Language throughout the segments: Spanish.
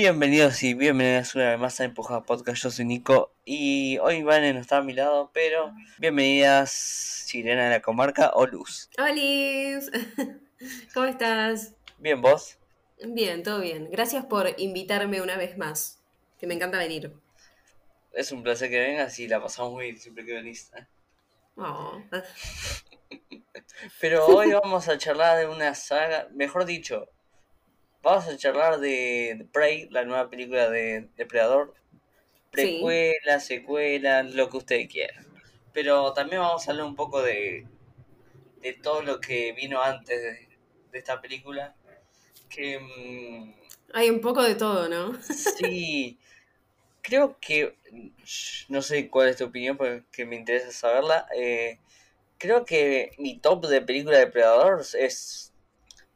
Bienvenidos y bienvenidas una vez más a Empujada Podcast. Yo soy Nico y hoy Vane no está a mi lado, pero bienvenidas Sirena de la Comarca o Luz. Hola, ¿cómo estás? Bien, ¿vos? Bien, todo bien. Gracias por invitarme una vez más, que me encanta venir. Es un placer que vengas y la pasamos muy bien siempre que venís. ¿eh? Oh. Pero hoy vamos a charlar de una saga, mejor dicho, vamos a charlar de Prey, la nueva película de Depredador. Precuela, secuela, lo que usted quiera. Pero también vamos a hablar un poco de, de todo lo que vino antes de, esta película. Que. Mm, Hay un poco de todo, ¿no? sí. Creo que. No sé cuál es tu opinión, porque me interesa saberla. Eh, creo que mi top de película de Depredador es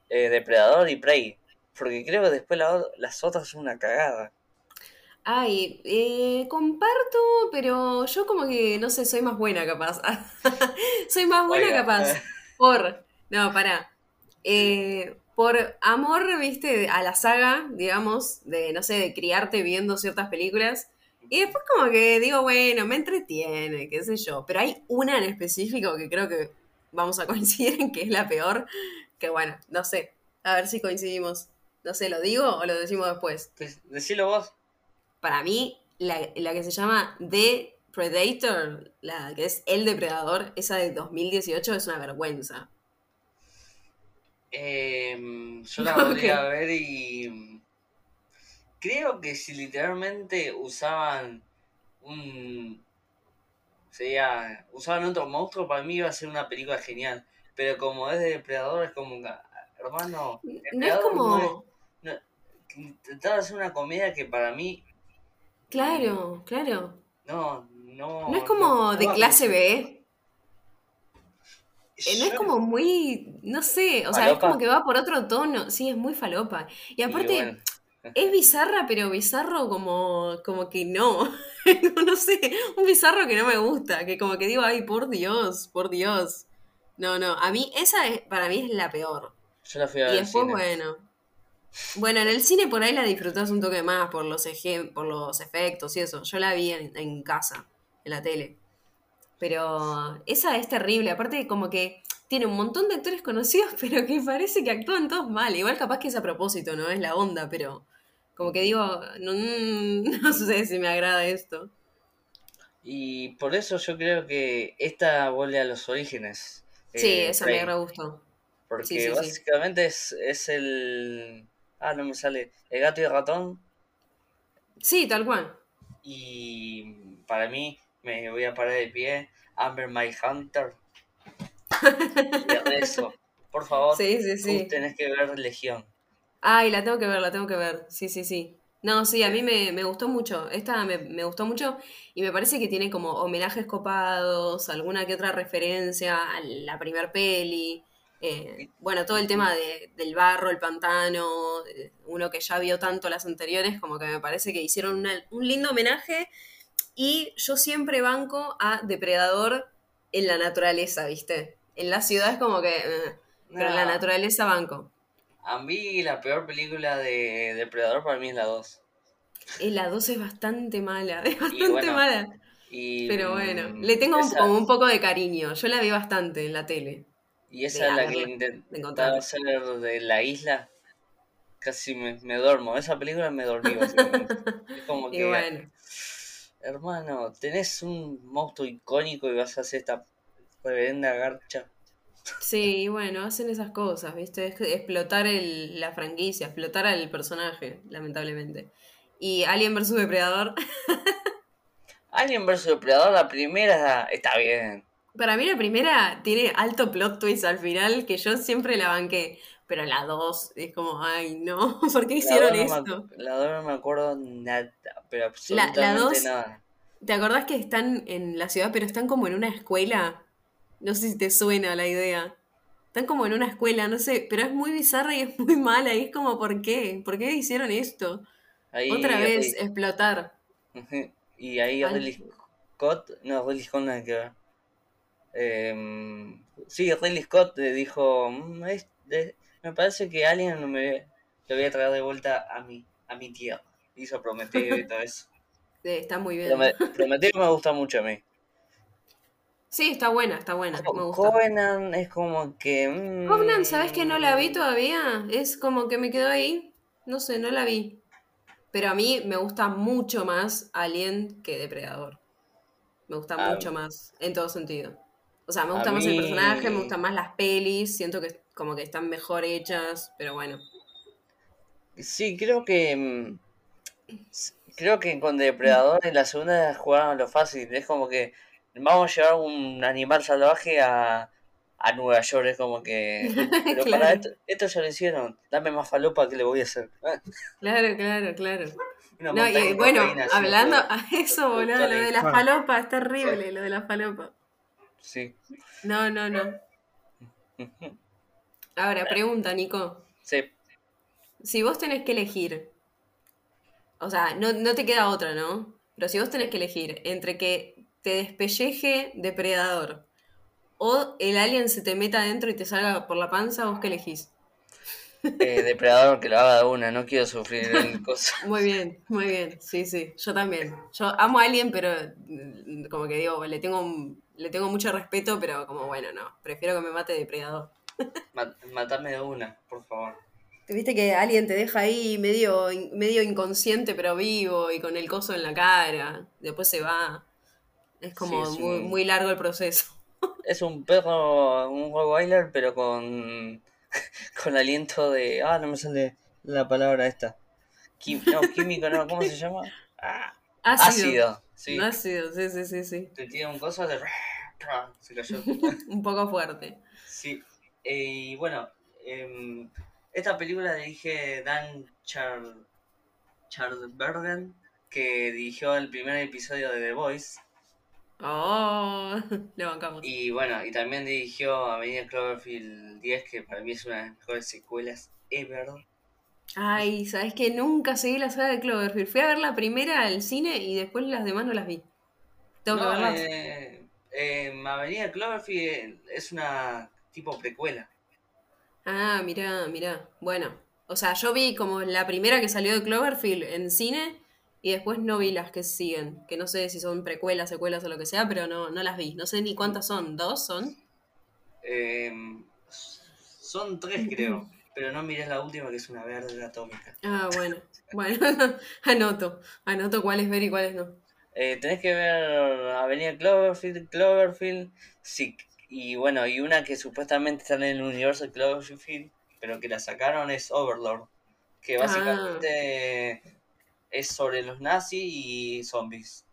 eh, Depredador y Prey. Porque creo que después las otras son una cagada. Ay, eh, comparto, pero yo como que, no sé, soy más buena capaz. soy más buena capaz. Por, no, pará. Eh, por amor, viste, a la saga, digamos, de, no sé, de criarte viendo ciertas películas. Y después como que digo, bueno, me entretiene, qué sé yo. Pero hay una en específico que creo que vamos a coincidir en que es la peor. Que bueno, no sé. A ver si coincidimos. No sé, ¿lo digo o lo decimos después? Decilo vos. Para mí, la, que se llama The Predator, la que es El Depredador, esa de 2018, es una vergüenza. Em, yo la podría a ver y. Creo que si literalmente usaban un. Sería. Usaban otro monstruo, para mí iba a ser una película genial. Pero como es de depredador, es como. Hermano. No es como intentaba hacer una comedia que para mí. Claro, claro. No, no. No es como de clase B. Eh, no es como muy, no sé, o sea, es como que va por otro tono, sí, es muy falopa. Y aparte, es bizarra, pero bizarro como, como que no, no sé, un bizarro que no me gusta, que como que digo, ay, por Dios, por Dios. No, no, a mí, esa es, para mí es la peor. Yo la fui a ver. Y después, bueno, bueno, en el cine por ahí la disfrutás un toque más por los, por los efectos y eso. Yo la vi en, casa, en la tele. Pero esa es terrible. Aparte, como que tiene un montón de actores conocidos, pero que parece que actúan todos mal. Igual capaz que es a propósito, ¿no? Es la onda, pero como que digo, no, no sé si me agrada esto. Y por eso yo creo que esta vuelve a los orígenes. Sí, eh, eso me agrada gustó. Porque básicamente es, es el Ah, no me sale. El gato y el ratón. Sí, tal cual. Y para mí, me voy a parar de pie. Amber My Hunter. eso. Por favor. Sí, sí, sí. Tenés que ver Legión. Ay, la tengo que ver, la tengo que ver. Sí, sí, sí. No, sí, a mí me, me gustó mucho. Esta me, me, gustó mucho y me parece que tiene como homenajes copados, alguna que otra referencia a la primer peli. Eh, bueno, todo el tema del barro, el pantano, eh, uno que ya vio tanto las anteriores, como que me parece que hicieron un lindo homenaje. Y yo siempre banco a Depredador en la naturaleza, ¿viste? En la ciudad es como que. Eh, pero en la naturaleza banco. A mí la peor película de Depredador para mí es la 2. la 2 es bastante mala, es bastante mala. pero bueno, mm, le tengo como un poco de cariño. Yo la vi bastante en la tele. Y esa es la que intentaba hacer de la isla. Casi me, me duermo. Esa película me dormí, es como que. bueno. Hermano, tenés un monstruo icónico y vas a hacer esta reverenda garcha. Sí, bueno, hacen esas cosas, ¿viste? Es explotar el, la franquicia, explotar al personaje, lamentablemente. Y Alien vs Depredador. Alien vs Depredador, la primera está bien. Para mí la primera tiene alto plot twist al final, que yo siempre la banqué. Pero la dos es como, ay, no, ¿por qué hicieron esto? la dos no me acuerdo nada, pero absolutamente la, dos, nada. ¿Te acordás que están en la ciudad, pero están como en una escuela? No sé si te suena la idea. Están como en una escuela, no sé, pero es muy bizarra y es muy mala. Y es como, ¿por qué? ¿Por qué hicieron esto? Otra vez, explotar. Y ahí Ridley Scott, no, Ridley Scott nada que ver. Eh, sí, Ridley Scott dijo, mm, me parece que alguien me lo voy a traer de vuelta a mi, a mi tierra. hizo Prometeo y todo eso. Sí, está muy bien. Prometeo me gusta mucho a mí. Sí, está buena, está buena. Me gusta. Covenant es como que. Mmm... Covenant, ¿sabes que no la vi todavía? Es como que me quedó ahí. No sé, no la vi. Pero a mí me gusta mucho más Alien que Depredador. Me gusta ah. mucho más, en todo sentido. O sea, me gusta más el personaje, me gustan más las pelis, siento que como que están mejor hechas, pero bueno. Sí, creo que. Mm, creo que con Depredador en la segunda jugaron lo fácil. Es como que vamos a llevar un animal salvaje a, a Nueva York. Es como que. Pero para esto, esto ya lo hicieron. Dame más falopa que le voy a hacer. claro, claro, claro. No, y, bueno, hablando a eso, boludo, lo de las falopas es terrible, lo de las falopas. Sí. No, no, no. Ahora, pregunta, Nico. Sí. Si vos tenés que elegir, o sea, no, no te queda otra, ¿no? Pero si vos tenés que elegir entre que te despelleje depredador o el alien se te meta adentro y te salga por la panza, ¿vos qué elegís? Eh, depredador que lo haga de una, no quiero sufrir el coso. Muy bien, muy bien, sí, sí, yo también. Yo amo a Alien, pero mm, como que digo, le tengo, le tengo mucho respeto, pero como bueno, no, prefiero que me mate depredador. Matame de una, por favor. ¿Te viste que alguien te deja ahí medio, medio inconsciente pero vivo y con el coso en la cara? Después se va. Es como muy, muy largo el proceso. Es un perro, un Rottweiler, pero con, con aliento de... Ah, no me sale la palabra esta. no, químico, no, ¿cómo se llama? Ah, ácido. sí. Ácido, sí, sí, sí, sí. Te tira un coso de... Se cayó. un poco fuerte. Sí. Eh, y bueno, em, esta película dirige Dan Char que dirigió el primer episodio de The Voice. Oh, le bancamos. Y bueno, y también dirigió Avenida Cloverfield 10, que para mí es una de las mejores secuelas ever. Ay, sabes que nunca seguí la saga de Cloverfield. Fui a ver la primera al cine y después las demás no las vi. Tengo que verlas. Eh, eh, Avenida Cloverfield es una tipo precuela. Ah, mirá, mirá. Bueno, o sea, yo vi como la primera que salió de Cloverfield en cine y después no vi las que siguen, que no sé si son precuelas, secuelas o lo que sea, pero no, no las vi. No sé ni cuántas son. ¿Dos son? Em, son tres, creo. Pero no mires la última, que es una verde atómica. Ah, bueno. Bueno, anoto. Anoto cuáles ver y cuáles no. Eh, tenés que ver Avenida Cloverfield, Cloverfield, sí, y bueno, y una que supuestamente está en el universo de Cloverfield, pero que la sacaron es Overlord, que básicamente ah. es sobre los nazis y zombies.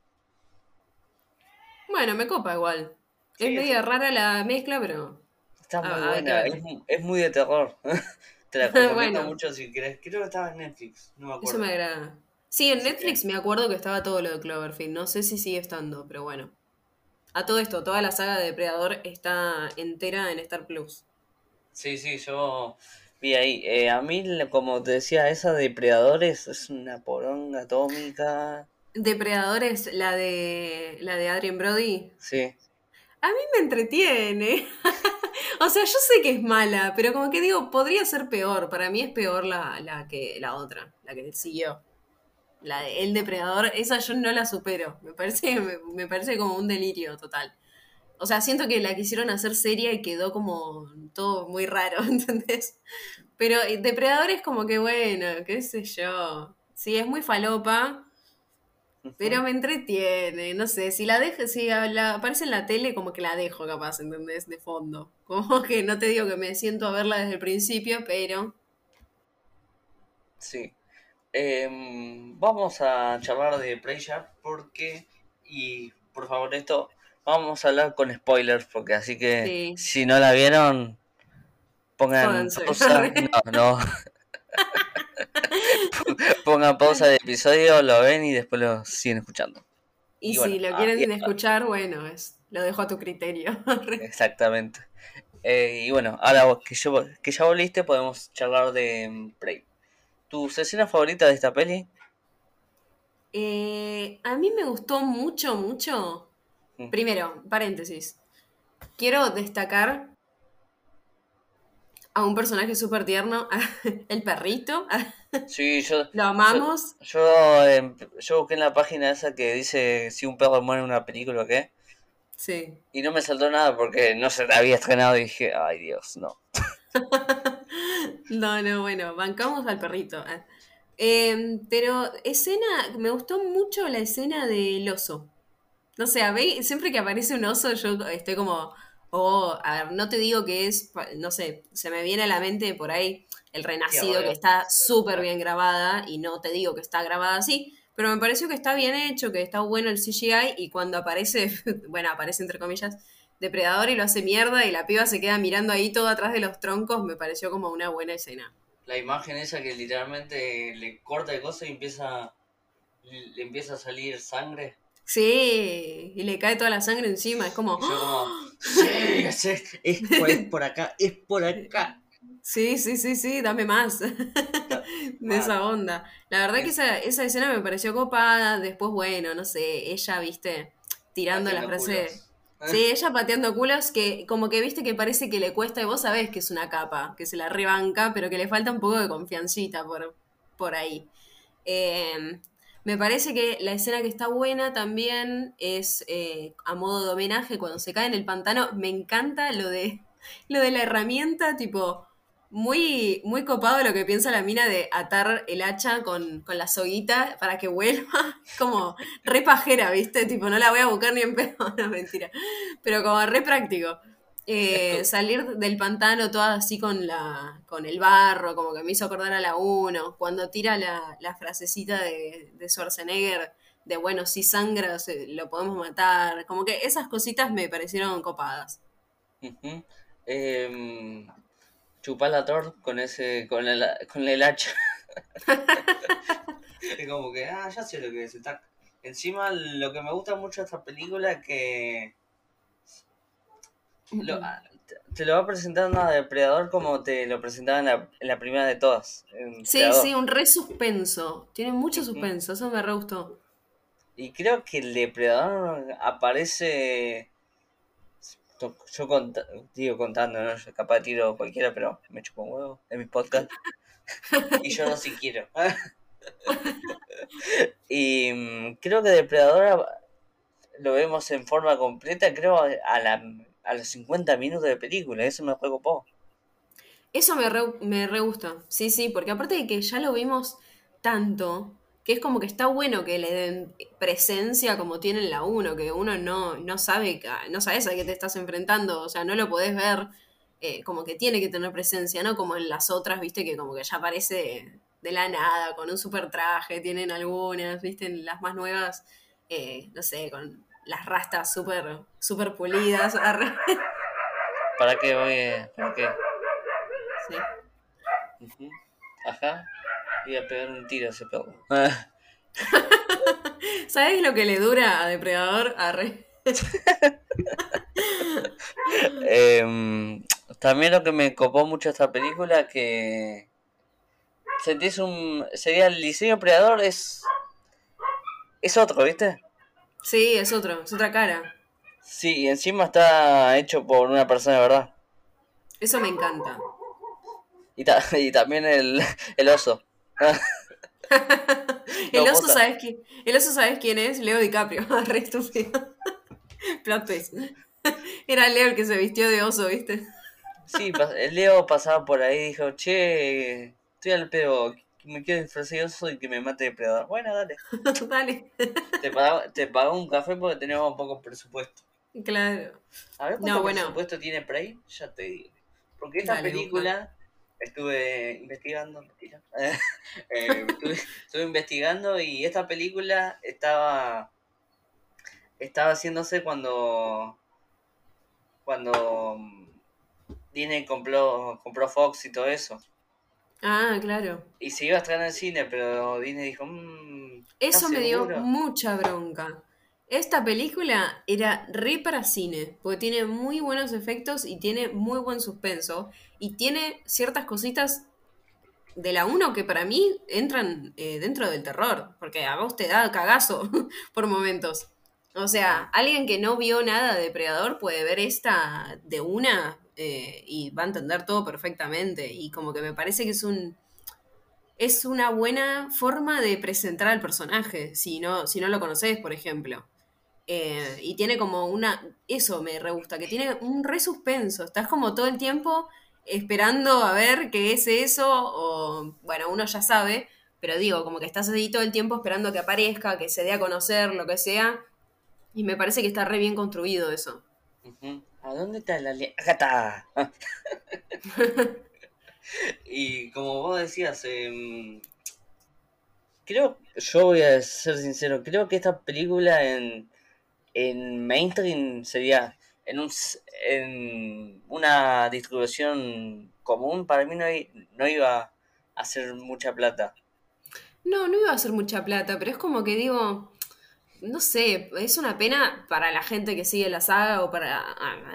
Bueno, me copa igual. es media rara la mezcla, pero... Está muy buena, es, muy de terror. Te la recomiendo mucho si querés. Creo que estaba en Netflix, no me acuerdo. Eso me agrada. Sí, en Netflix me acuerdo que estaba todo lo de Cloverfield. No sé si sigue estando, pero bueno. A todo esto, toda la saga de Depredador está entera en Star Plus. Sí, sí, yo vi ahí. Eh, a mí, como te decía, esa Depredadores es una poronga atómica. ¿Depredadores, la de la de Adrien Brody? Sí. A mí me entretiene. o sea, yo sé que es mala, pero como que digo, podría ser peor. Para mí es peor la, la que la otra, la que siguió la de El Depredador, esa yo no la supero. Me parece, me, parece como un delirio total. O sea, siento que la quisieron hacer seria y quedó como todo muy raro, ¿entendés? Pero Depredador es como que bueno, qué sé yo. Sí, es muy falopa, pero me entretiene, no sé, si la dejo, si la, aparece en la tele, como que la dejo capaz, ¿entendés? De fondo. Como que no te digo que me siento a verla desde el principio, pero... Sí, Em, vamos a charlar de Pressure porque, y por favor esto, vamos a hablar con spoilers porque así que si no la vieron, pongan pausa. No, no. pongan pausa del episodio, lo ven y después lo siguen escuchando. Y, si lo quieren escuchar, bueno, es, lo dejo a tu criterio. Exactamente. Eh, y bueno, ahora que, yo, que ya volviste, podemos charlar de Prey. ¿Tus escenas favoritas de esta peli? Eh, a mí me gustó mucho, mucho. Mm. Primero, paréntesis. Quiero destacar a un personaje súper tierno, el perrito, Sí, yo. ¿Lo amamos? Yo, em, yo, busqué en la página esa que dice si un perro muere en una película o qué. Sí. Y no me saltó nada porque no se había estrenado y dije, ay Dios, no. no, no, bueno, bancamos al perrito. ¿eh? Em, pero escena, me gustó mucho la escena del oso. No sé, a ver, siempre que aparece un oso yo estoy como, oh, a ver, no te digo que es, no sé, se me viene a la mente por ahí el Renacido, que está súper bien grabada, y no te digo que está grabada así, pero me pareció que está bien hecho, que está bueno el CGI, y cuando aparece, bueno, aparece entre comillas, Depredador y lo hace mierda, y la piba se queda mirando ahí todo atrás de los troncos, me pareció como una buena escena. La imagen esa que literalmente le corta de cosas y empieza, le empieza a salir sangre. Sí, y le cae toda la sangre encima, es como... sí, es, por, acá, es por acá. Sí, sí, sí, sí, dame más de esa onda. La verdad que esa, esa escena me pareció copada, después, bueno, no sé, ella, viste, tirando la frase... Sí, ella pateando culos que como que viste que parece que le cuesta y vos sabés que es una capa, que se la rebanca, pero que le falta un poco de confiancita por, por ahí. Eh, me parece que la escena que está buena también es eh, a modo de homenaje cuando se cae en el pantano. Me encanta lo de, lo de la herramienta, tipo, muy, muy copado lo que piensa la mina de atar el hacha con, la soguita para que vuelva. Como re pajera, ¿viste? Tipo, no la voy a buscar ni en pedo, no mentira. Pero como re práctico. Eh, salir del pantano toda así con la con el barro, como que me hizo acordar a la 1, cuando tira la, frasecita de, de, Schwarzenegger de bueno, si sangra lo podemos matar, como que esas cositas me parecieron copadas. Chupar la tor con ese, con el, con el hacha. es como que, ah, ya sé lo que es. Encima, lo que me gusta mucho de esta película es que Ah, te lo va a presentar una depredador como te lo presentaba en la, primera de todas. Sí, sí, un re suspenso. Tiene mucho suspenso, eso me re gustó. Y creo que el depredador aparece. Yo digo contando, ¿no? capaz de tiro cualquiera, pero me chupo un huevo en mi podcast. y yo no si quiero. y mm, creo que Depredador lo vemos en forma completa, creo, a la a los 50 minutos de película, eso me juego poco. Eso me re, me re gusta, sí, sí, porque aparte de que ya lo vimos tanto, que es como que está bueno que le den presencia como tiene en la 1, que uno no, no sabe, no sabes a qué te estás enfrentando, o sea, no lo podés ver eh, como que tiene que tener presencia, ¿no? Como en las otras, viste, que como que ya aparece de la nada, con un super traje, tienen algunas, viste, en las más nuevas, eh, no sé, con las rastas súper super pulidas. ¿Para qué voy? ¿Para qué? Sí. Ajá. Voy a pegar un tiro a ese perro. ¿Sabes lo que le dura a Depredador? Arre. Em, también lo que me copó mucho esta película que sentís un sería el diseño Depredador es es otro, ¿viste? Sí, es otro, es otra cara. Sí, y encima está hecho por una persona de verdad. Eso me encanta. Y, y también el, oso. el, oso ¿sabes quién? el oso, ¿sabes quién es? Leo DiCaprio. Re estúpido. Plot twist. Era Leo el que se vistió de oso, ¿viste? Sí, el Leo pasaba por ahí y dijo, che, estoy al pedo, me quiero disfrazar oso y que me mate depredador. Bueno, dale. dale. te, pago, te pago un café porque tenemos poco presupuesto. Claro. A ver cuánto presupuesto tiene Prey, ya te digo. Porque esta película estuve investigando, eh, estuve, investigando y esta película estaba estaba haciéndose cuando cuando Disney compró compró Fox y todo eso. Ah, claro. Y se iba a estrenar en el cine, pero Disney dijo... Mmm, Eso me dio mucha bronca. Esta película era re para cine, porque tiene muy buenos efectos y tiene muy buen suspenso. Y tiene ciertas cositas de la 1 que para mí entran eh, dentro del terror, porque a vos te da cagazo por momentos. O sea, alguien que no vio nada de Depredador puede ver esta de una eh, y va a entender todo perfectamente. Y como que me parece que es un. es una buena forma de presentar al personaje, si no, si no lo conoces, por ejemplo. Eh, y tiene como una. Eso me re gusta, que tiene un re suspenso. Estás como todo el tiempo esperando a ver qué es eso, o. Bueno, uno ya sabe, pero digo, como que estás ahí todo el tiempo esperando que aparezca, que se dé a conocer, lo que sea. Y me parece que está re bien construido eso. ¿A dónde está la está. y como vos decías, em, creo, yo voy a ser sincero, creo que esta película en, en mainstream sería en, un, en una distribución común, para mí no, no iba a hacer mucha plata. No, no iba a hacer mucha plata, pero es como que digo, no sé, es una pena para la gente que sigue la saga o para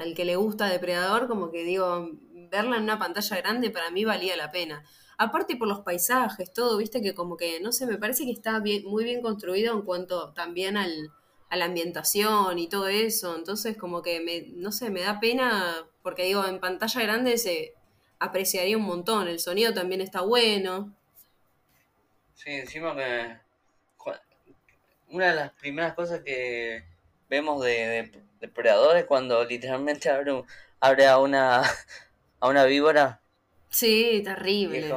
el que le gusta Depredador, como que digo, verla en una pantalla grande para mí valía la pena. Aparte por los paisajes, todo, viste que como que, no sé, me parece que está bien, muy bien construido en cuanto también al, a la ambientación y todo eso. Entonces como que, me, no sé, me da pena porque digo, en pantalla grande se apreciaría un montón. El sonido también está bueno. Sí, encima que una de las primeras cosas que vemos de, depredadores cuando literalmente abre, abre a una a una víbora. Sí, terrible.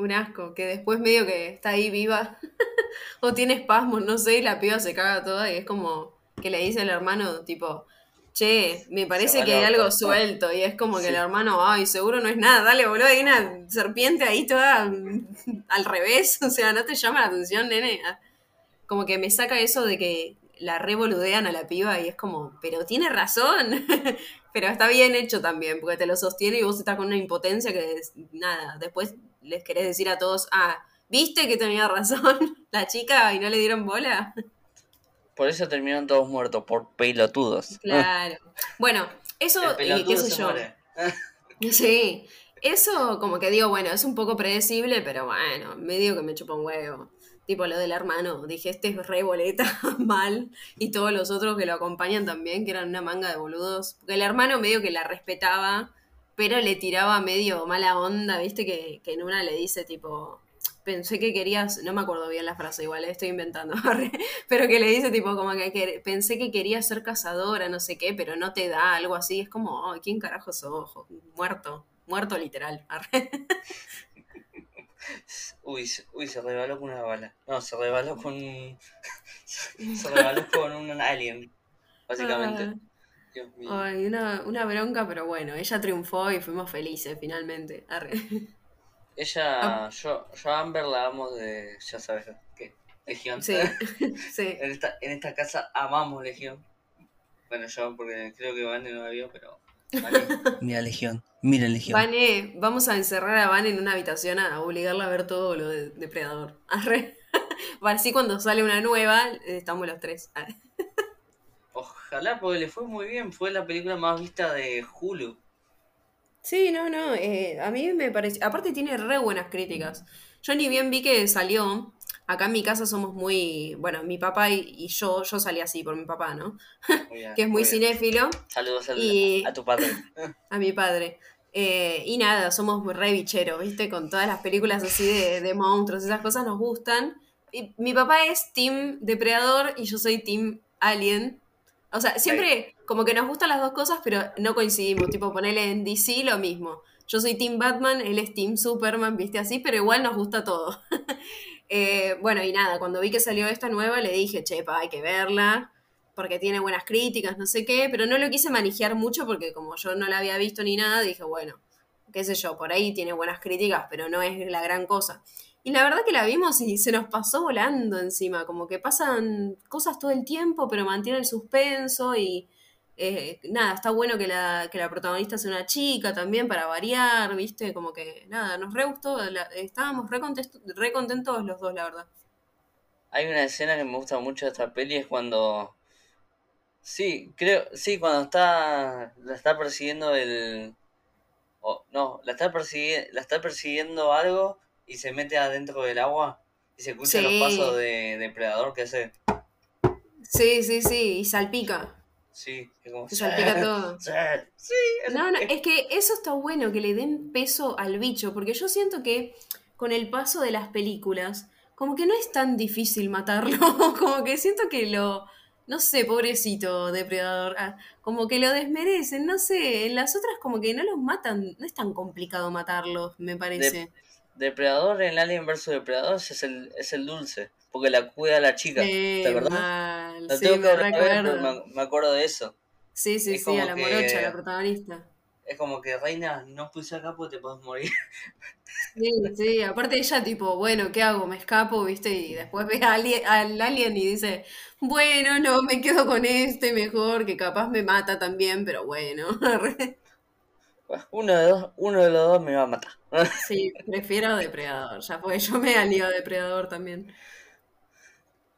Un, asco, que después medio que está ahí viva o tiene espasmos, no sé, y la piba se caga toda y es como que le dice al hermano tipo, che, me parece que hay algo suelto y es como que el hermano, ay, seguro no es nada, dale, boludo, hay una serpiente ahí toda al revés, o sea, no te llama la atención, nene. Como que me saca eso de que la revoludean a la piba y es como, pero tiene razón. pero está bien hecho también, porque te lo sostiene y vos estás con una impotencia que nada, después les querés decir a todos, ah, ¿viste que tenía razón la chica y no le dieron bola? Por eso terminaron todos muertos, por pelotudos. Claro. Bueno, eso, eh, qué sé yo. sí, eso como que digo, bueno, es un poco predecible, pero bueno, medio que me chupa un huevo. Tipo lo del hermano, dije, este es re boleta, mal. Y todos los otros que lo acompañan también, que eran una manga de boludos. Porque el hermano medio que la respetaba, pero le tiraba medio mala onda, viste, que, en una le dice tipo, pensé que querías, no me acuerdo bien la frase, igual eh, estoy inventando, pero que le dice tipo como que, pensé que querías ser cazadora, no sé qué, pero no te da algo así, es como, ¿quién carajo sos? Muerto, muerto literal. Uy, uy, se rebaló con una bala. No, se rebaló con. se rebaló con un alien, básicamente. Dios mío. Ay, una, una bronca, pero bueno, ella triunfó y fuimos felices finalmente. Ella, ah. yo, yo a Amber la amo de, ya sabes qué, Legión. Sí, sí. En esta, en esta casa amamos Legión. Bueno, yo porque creo que Vane no la vio, pero Mira Legión, mira Legión. Vane, vamos a encerrar a Van en una habitación a obligarla a ver todo lo de Depredador. Arre. Así cuando sale una nueva, estamos los tres. Ojalá, porque le fue muy bien. Fue la película más vista de Hulu. Sí, no, no. Eh, a mí me parece. Aparte, tiene re buenas críticas. Yo ni bien vi que salió. Acá en mi casa somos muy, bueno, mi papá y, yo, yo salí así por mi papá, ¿no? que es muy, cinéfilo. Saludos a tu padre. a mi padre. Eh, y nada, somos re bicheros, ¿viste? Con todas las películas así de, de, monstruos, esas cosas nos gustan. Y mi papá es Team Depredador y yo soy Team Alien. O sea, siempre como que nos gustan las dos cosas, pero no coincidimos. Tipo, ponerle en DC lo mismo. Yo soy Team Batman, él es Team Superman, ¿viste? Así, pero igual nos gusta todo. Eh, bueno, y nada, cuando vi que salió esta nueva, le dije, chepa, hay que verla, porque tiene buenas críticas, no sé qué, pero no lo quise manejar mucho porque como yo no la había visto ni nada, dije, bueno, qué sé yo, por ahí tiene buenas críticas, pero no es la gran cosa. Y la verdad que la vimos y se nos pasó volando encima, como que pasan cosas todo el tiempo, pero mantiene el suspenso y eh, nada, está bueno que la, que la protagonista sea una chica también para variar, ¿viste? Como que nada, nos re gustó, estábamos re, contentos los dos, la verdad. Hay una escena que me gusta mucho de esta peli, es cuando... Sí, creo, sí, cuando está, la está persiguiendo el... no, la está, persiguiendo, la está persiguiendo algo y se mete adentro del agua y se escucha los pasos de depredador que hace. Sí, sí, sí, y salpica. Sí, es como... Se salpica todo. Sí, no, no, es que eso está bueno, que le den peso al bicho, porque yo siento que con el paso de las películas, como que no es tan difícil matarlo, como que siento que lo, no sé, pobrecito depredador, ah, como que lo desmerecen, no sé, en las otras como que no los matan, no es tan complicado matarlos, me parece. Depredador en Alien vs Depredador es el, es el dulce, porque la cuida la chica, ¿te acordás? sí, tengo que me, me, acuerdo de eso. Sí, sí, sí, a la morocha, la protagonista. Es como que, reina, no puse acá porque te puedes morir. Sí, sí, aparte ella tipo, bueno, ¿qué hago? Me escapo, ¿viste? Y después ve al alien y dice, bueno, no, me quedo con este mejor, que capaz me mata también, pero bueno. uno de, dos, uno de los dos me va a matar. Sí, prefiero depredador, ya fue, yo me alío a depredador también.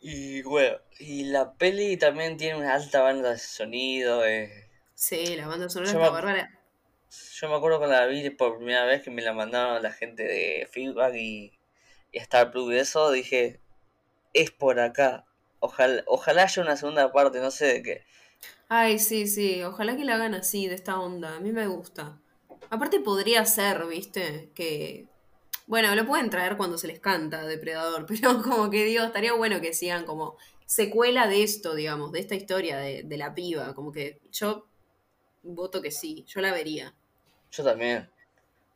Y bueno, y la peli también tiene una alta banda de sonido. Eh. Sí, la banda sonora está bárbara. Yo me acuerdo cuando la vi por primera vez que me la mandaron la gente de Feedback y, y Star Plus y eso, dije, es por acá. Ojalá, ojalá haya una segunda parte, no sé de qué. Ay, sí, sí, ojalá que la hagan así, de esta onda. A mí me gusta. Aparte podría ser, viste, que bueno, lo pueden traer cuando se les canta Depredador, pero como que digo, estaría bueno que sigan como secuela de esto, digamos, de esta historia de, la piba. Como que yo voto que sí, yo la vería. Yo también.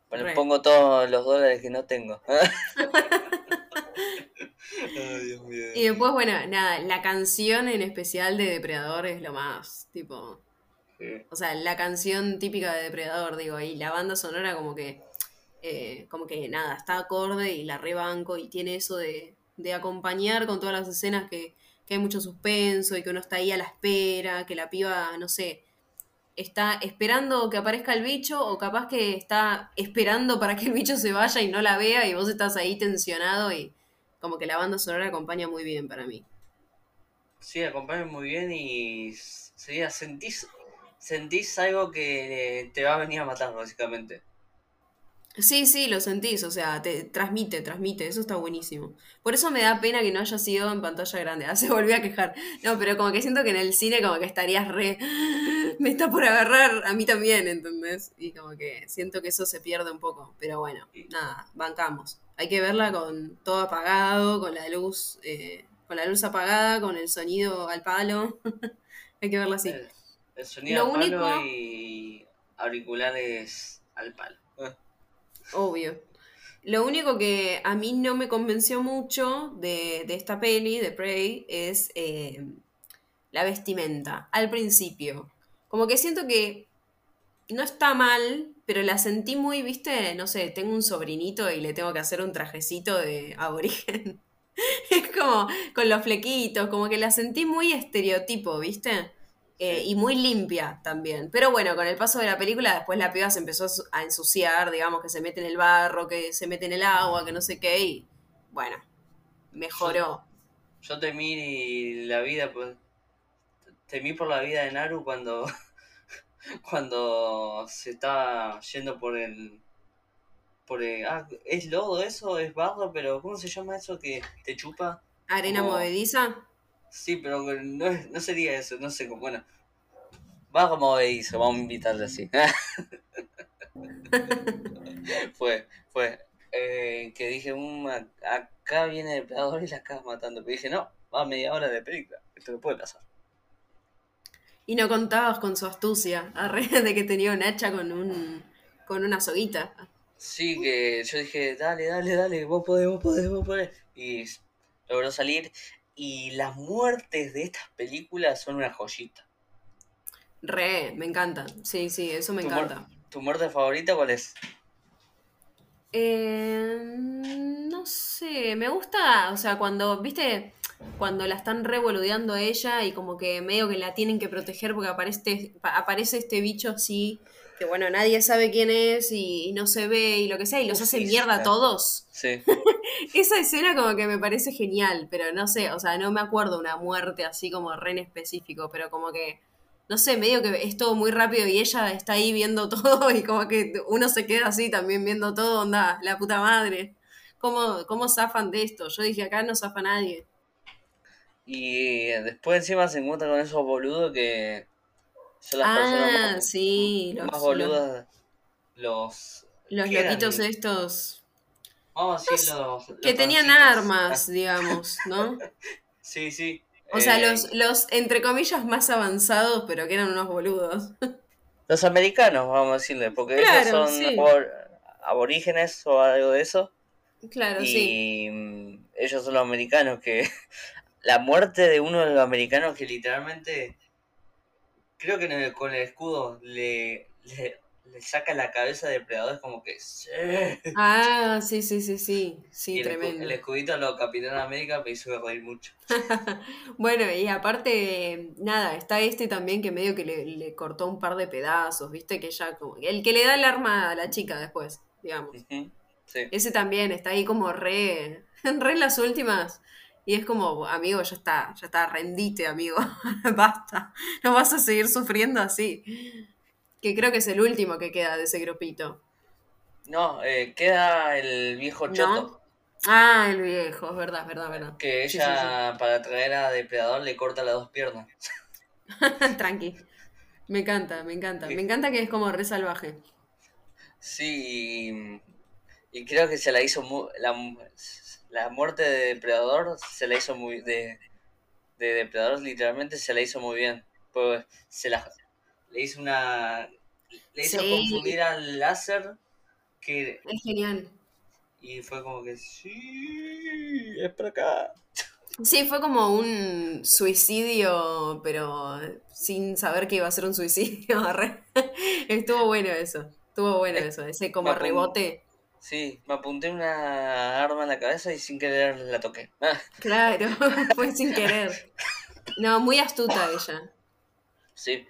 Bueno, pongo todos los dólares que no tengo. Y después, bueno, nada, la canción en especial de Depredador es lo más, tipo... O sea, la canción típica de Depredador, digo, y la banda sonora como que eh, como que nada, está acorde y la rebanco y tiene eso de, acompañar con todas las escenas que, hay mucho suspenso y que uno está ahí a la espera, que la piba, no sé, está esperando que aparezca el bicho o capaz que está esperando para que el bicho se vaya y no la vea y vos estás ahí tensionado y como que la banda sonora acompaña muy bien para mí. Sí, acompaña muy bien y sería, sentís, sentís algo que te va a venir a matar básicamente. Sí, sí, lo sentís, o sea, te transmite, transmite, eso está buenísimo. Por eso me da pena que no haya sido en pantalla grande. Ah, se volvió a quejar. No, pero como que siento que en el cine como que estarías re... Me está por agarrar a mí también, ¿entendés? Y como que siento que eso se pierde un poco. Pero bueno, nada, bancamos. Hay que verla con todo apagado, con la luz, eh, con la luz apagada, con el sonido al palo. Hay que verla así. El, sonido al palo y auriculares al palo. Obvio. Lo único que a mí no me convenció mucho de, esta peli, de Prey, es eh, la vestimenta. Al principio. Como que siento que no está mal, pero la sentí muy, viste, no sé, tengo un sobrinito y le tengo que hacer un trajecito de aborigen. es como con los flequitos, como que la sentí muy estereotipo, viste. Eh, y muy limpia también. Pero bueno, con el paso de la película, después la piba se empezó a ensuciar, digamos, que se mete en el barro, que se mete en el agua, que no sé qué, y bueno, mejoró. Yo, temí la vida, pues, temí por la vida de Naru cuando, cuando se estaba yendo por el... Por ah, ¿es lodo eso? ¿Es barro? Pero ¿cómo se llama eso que te chupa? ¿Arena movediza? Sí, pero no, no sería eso, no sé cómo. Bueno, va como hizo, vamos a invitarle así. fue, fue. Eh, que dije, um, acá viene el depredador y la acabas matando. Pero dije, no, va a media hora de película, esto no puede pasar. Y no contabas con su astucia, a de que tenía un hacha con un con una soguita. Sí, que yo dije, dale, dale, dale, vos podés, vos podés, vos podés. Y logró salir y las muertes de estas películas son una joyita. Re, me encanta. Sí, sí, eso me encanta. ¿Tu muerte favorita cuál es? Eh, no sé, me gusta, o sea, cuando, viste, cuando la están revoludeando a ella y como que medio que la tienen que proteger porque aparece, aparece este bicho así que bueno, nadie sabe quién es y, no se ve y lo que sea, y los hace mierda a todos. Sí. Esa escena como que me parece genial, pero no sé, o sea, no me acuerdo una muerte así como re en específico, pero como que, no sé, medio que es todo muy rápido y ella está ahí viendo todo y como que uno se queda así también viendo todo, onda, la puta madre. ¿Cómo, cómo zafan de esto? Yo dije, acá no zafa nadie. Y después encima se encuentra con esos boludos que Son las personas Ah, más, sí, más los, boludas. Los. los loquitos estos Vamos a decir los. que tenían armas, digamos, ¿no? Ah, sí, sí. O sea, Eh, los, los, entre comillas, más avanzados, pero que eran unos boludos. Los americanos, vamos a decirle, porque Claro, ellos son sí. abor- aborígenes o algo de eso. Claro, sí. y mm, ellos son los americanos que. La muerte de uno de los americanos que literalmente. Creo que en el- con el escudo le, le, le saca la cabeza de depredador, es como que. "Sí". Ah, sí, sí, sí, sí. Sí, y tremendo. el escudito a los Capitán América me hizo reír mucho. Bueno, y aparte, nada, está este también que medio que le, le cortó un par de pedazos, ¿viste? Que ya como... El que le da el arma a la chica después, digamos. Sí. Ese también está ahí como re, re en las últimas. Y es como, amigo, ya está, ya está, rendite, amigo. Basta. No vas a seguir sufriendo así. Que creo que es el último que queda de ese grupito. No, eh, queda el viejo ¿No? choto. Ah, el viejo, es verdad, es verdad, es verdad. Que Sí, ella, para traer a Depredador, le corta las dos piernas. Tranqui. Me encanta, me encanta. Me encanta que es como re salvaje. Sí, y, y creo que se la hizo muy. La, la muerte de Depredador se la hizo muy. De, de Depredador, literalmente se la hizo muy bien. Pues se la. Le hizo una. Le hizo Sí. confundir al láser. Que, Es genial. y fue como que. Sí, es por acá. Sí, fue como un suicidio, pero sin saber que iba a ser un suicidio. Estuvo bueno eso. Estuvo bueno eso. Ese como rebote. Sí, me apunté una arma en la cabeza y sin querer la toqué. Ah, Claro, fue sin querer. No, muy astuta ella. sí.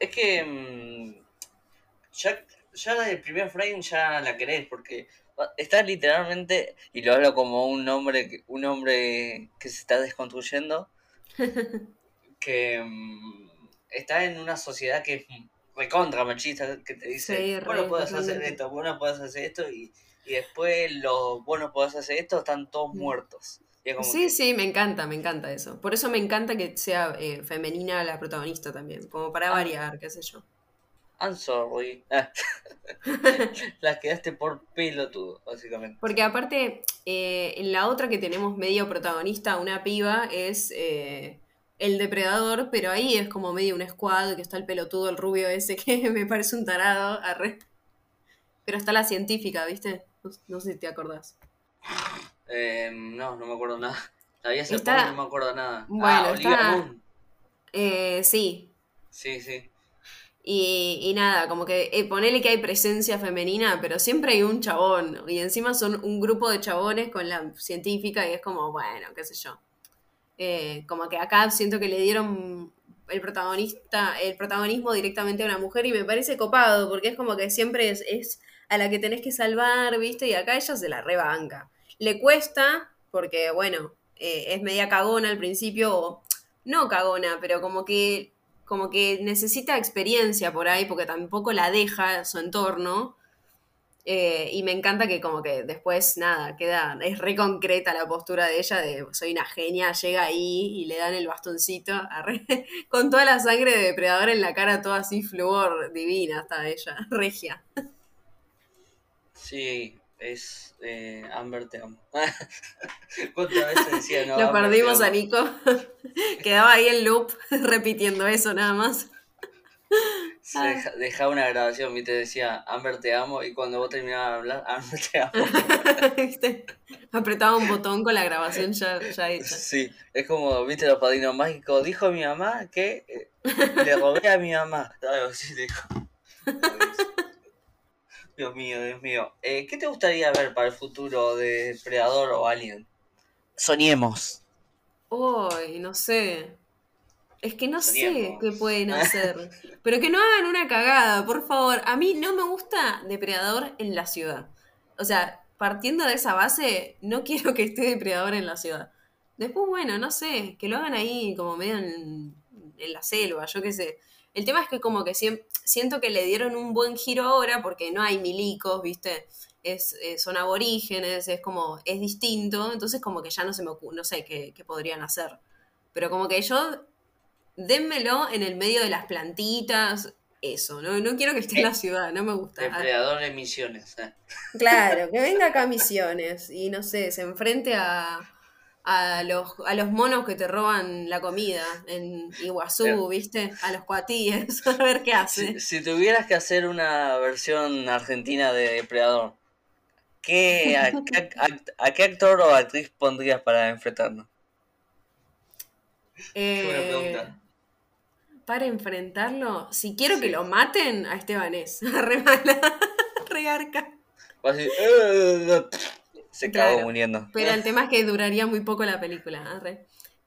Es que. mm, ya, ya el primer frame ya la querés, porque está literalmente, y lo hablo como un hombre, que- un hombre que se está desconstruyendo, que mm, está en una sociedad que es recontra machista, que te dice, Sí, vos no podés hacer esto, vos no podés hacer esto, y, y después los vos no podés hacer esto, están todos Mm. muertos. Como Sí, que, sí, me encanta, me encanta eso. Por eso me encanta que sea eh, femenina la protagonista también, como para Ah. variar, qué sé yo. I'm sorry. Las quedaste por pelotudo, básicamente. Porque aparte, eh, en la otra que tenemos medio protagonista, una piba, es eh, el depredador, pero ahí es como medio un squad, que está el pelotudo, el rubio ese, que me parece un tarado, arre. Pero está la científica, ¿viste? No, no sé si te acordás. Eh, no, no me acuerdo nada. La vi hace Está- poco no me acuerdo nada. Bueno, ah, está-. Eh, sí. Sí, sí. Y, y nada, como que eh, ponele que hay presencia femenina, pero siempre hay un chabón. Y encima son un grupo de chabones con la científica y es como, bueno, qué sé yo. Eh, como que acá siento que le dieron el protagonista, el protagonismo directamente a una mujer y me parece copado, porque es como que siempre es, a la que tenés que salvar, ¿viste? Y acá ella se la rebanca. Le cuesta, porque bueno, eh, es media cagona al principio, o no cagona, pero como que, como que necesita experiencia por ahí, porque tampoco la deja su entorno. Eh, y me encanta que como que después, nada, queda, es re concreta la postura de ella de soy una genia, llega ahí y le dan el bastoncito, con toda la sangre de depredador en la cara, toda así flúor divina está ella, regia. Sí, es eh, Amber te amo. ¿Cuántas veces decía no? Lo Amber, perdimos a Nico, quedaba ahí en loop repitiendo eso nada más. Se Ah. deja- dejaba una grabación y te decía Amber te amo y cuando vos terminabas de hablar, Amber te amo. ¿Viste? Apretaba un botón con la grabación ya, ya hecha. Sí, es como, viste, los padrinos mágicos. Dijo mi mamá que eh, le robé a mi mamá. Algo así dijo. Dios mío, Dios mío. Eh, ¿Qué te gustaría ver para el futuro de Predador o Alien? Soñemos. Uy, no sé. Es que no sé qué pueden hacer. Pero que no hagan una cagada, por favor. A mí no me gusta Depredador en la ciudad. O sea, partiendo de esa base, no quiero que esté Depredador en la ciudad. Después, bueno, no sé, que lo hagan ahí como medio en, en la selva, yo qué sé. El tema es que como que siento que le dieron un buen giro ahora porque no hay milicos, ¿viste? Es, eh, son aborígenes, es como, es distinto, entonces como que ya no se me ocurre, no sé qué, qué podrían hacer. Pero como que yo dénmelo en el medio de las plantitas, eso, no, no quiero que esté en la ciudad, no me gusta. Depredador de misiones. ¿eh? Claro, que venga acá a misiones y no sé, se enfrente a, a, los, a los monos que te roban la comida en Iguazú, ¿viste? A los cuatíes, a ver qué hace. Si, tuvieras que hacer una versión argentina de Depredador, ¿qué, a, qué actor o actriz pondrías para enfrentarnos? Eh, para enfrentarlo, si quiero que lo maten, a Estebanés. Re mala, re arca. Eh, se claro, muriendo. Pero el tema es que duraría muy poco la película.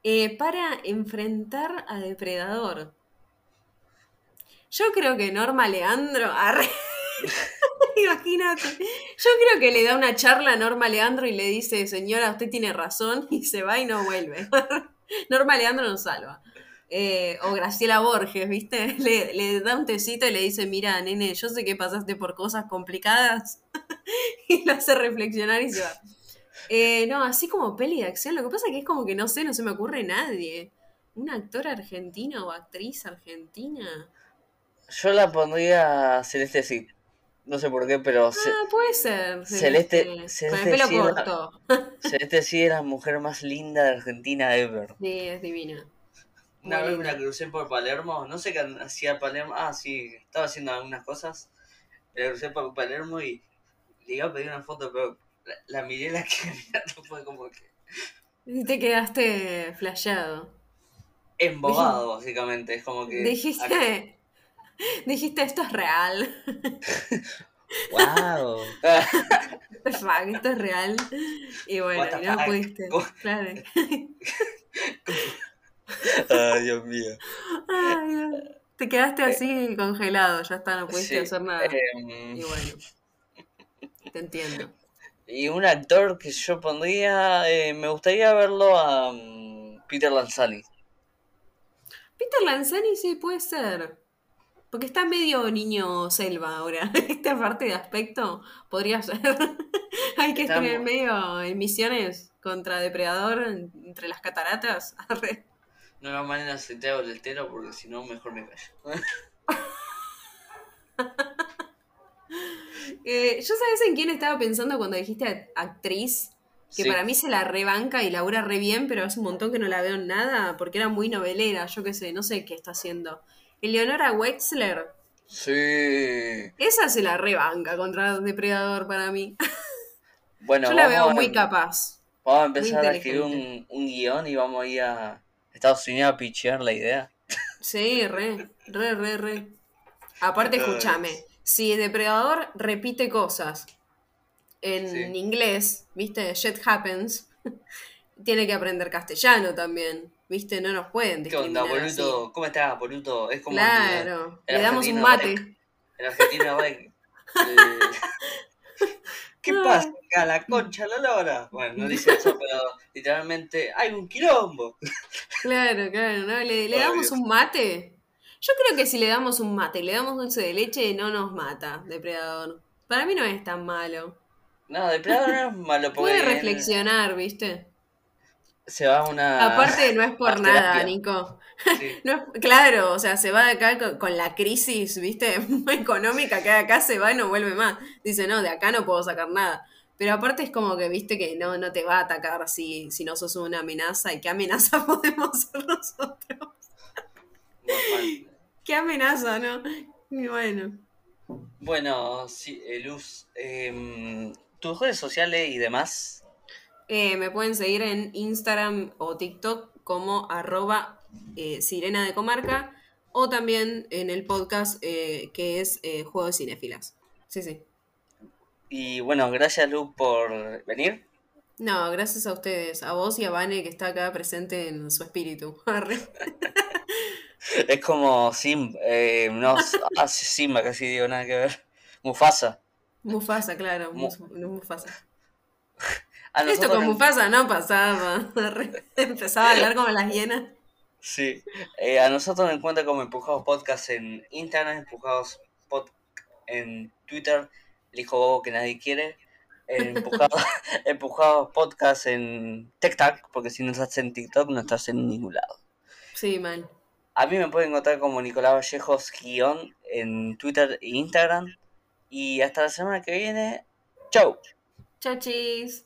Eh, para enfrentar a Depredador. Yo creo que Norma Leandro. Imagínate. Yo creo que le da una charla a Norma Leandro y le dice, señora, usted tiene razón, y se va y no vuelve. Norma Leandro nos salva. Eh, o Graciela Borges, ¿viste? Le, da un tecito y le dice, mira, nene, yo sé que pasaste por cosas complicadas. y lo hace reflexionar y se va. Eh, no, así como peli de acción, lo que pasa es que es como que no sé, no se me ocurre nadie. ¿Un actor argentino o actriz argentina? Yo la pondría Celeste sí. No sé por qué, pero. Ah, puede ser. Celeste. Celeste, Con el pelo corto. Celeste sí es la mujer más linda de Argentina ever. Sí, es divina. Una vez me la crucé por Palermo, no sé qué hacía Palermo, ah, sí, estaba haciendo algunas cosas, me la crucé por Palermo y le iba a pedir una foto, pero la, miré la que mirando fue como que... Y te quedaste flasheado. Embobado, básicamente, es como que... Dijiste, dijiste esto es real. ¡Wow! Fuck, esto es real. Y bueno, no pudiste. Claro. Ay, Dios mío. te quedaste así congelado, ya está, no pudiste hacer nada. Em, y bueno, te entiendo. Y un actor que yo pondría, eh, me gustaría verlo a um, Peter Lanzani. Peter Lanzani sí puede ser. Porque está medio niño selva ahora. Esta parte de aspecto podría ser. Hay que estar medio en misiones contra depredador entre las cataratas. No la manera se te hago el tero porque si no, mejor me callo. eh, ¿Yo sabes en quién estaba pensando cuando dijiste actriz? Que para mí se la rebanca y labura re bien, pero hace un montón que no la veo en nada porque era muy novelera, yo qué sé, no sé qué está haciendo. Eleonora Wexler. Sí. Esa se la rebanca contra Depredador para mí. Bueno, yo la veo muy capaz. Vamos a empezar a escribir un, un guion y vamos a ir a, Estados Unidos a pichear la idea. Sí, re, re, re, re. Aparte, escúchame, si Depredador repite cosas en inglés, ¿viste? Shit happens, tiene que aprender castellano también, ¿viste? No nos pueden ¿Qué onda, boludo? ¿Cómo estás, boludo? Es como claro, le damos un mate. En Argentina va ¿Qué pasa acá? La concha, la lora. Bueno, no dice eso, pero literalmente hay un quilombo. Claro, claro, ¿no? ¿Le, damos un mate? Yo creo que si le damos un mate, le damos dulce de leche, no nos mata, depredador. Para mí no es tan malo. No, depredador no es malo. Puede reflexionar, ¿viste? Se va a una. Aparte, no es por nada, Nico. no, claro, o sea, se va de acá con, la crisis, ¿viste? Económica que acá se va y no vuelve más. Dice, no, de acá no puedo sacar nada. Pero aparte es como que, viste, que no, no te va a atacar si, si no sos una amenaza. ¿Y qué amenaza podemos ser nosotros? ¿Qué amenaza, no? Y bueno. Bueno, sí, eh, Luz, em, tus redes sociales y demás. Eh, me pueden seguir en Instagram o TikTok como arroba eh, Sirena de Comarca o también en el podcast que es Juego de Cinefilas. Sí, sí. Y bueno, gracias Lu por venir. No, gracias a ustedes, a vos y a Vane que está acá presente en su espíritu. es como Sim, eh, no, ah, Simba casi digo nada que ver. Mufasa. Mufasa, claro, Mufasa. Esto con Mufasa no pasaba. Empezaba a hablar como las hienas. Sí, eh, a nosotros nos encuentra como Empujados Podcast en Instagram, Empujados Pod en Twitter el hijo bobo que nadie quiere, empujados podcast en TikTok, porque si no estás en TikTok no estás en ningún lado. Sí, mal. A mí me pueden encontrar como Nicolás Vallejos guion en Twitter e Instagram. Y hasta la semana que viene. Chau. Chau, chis.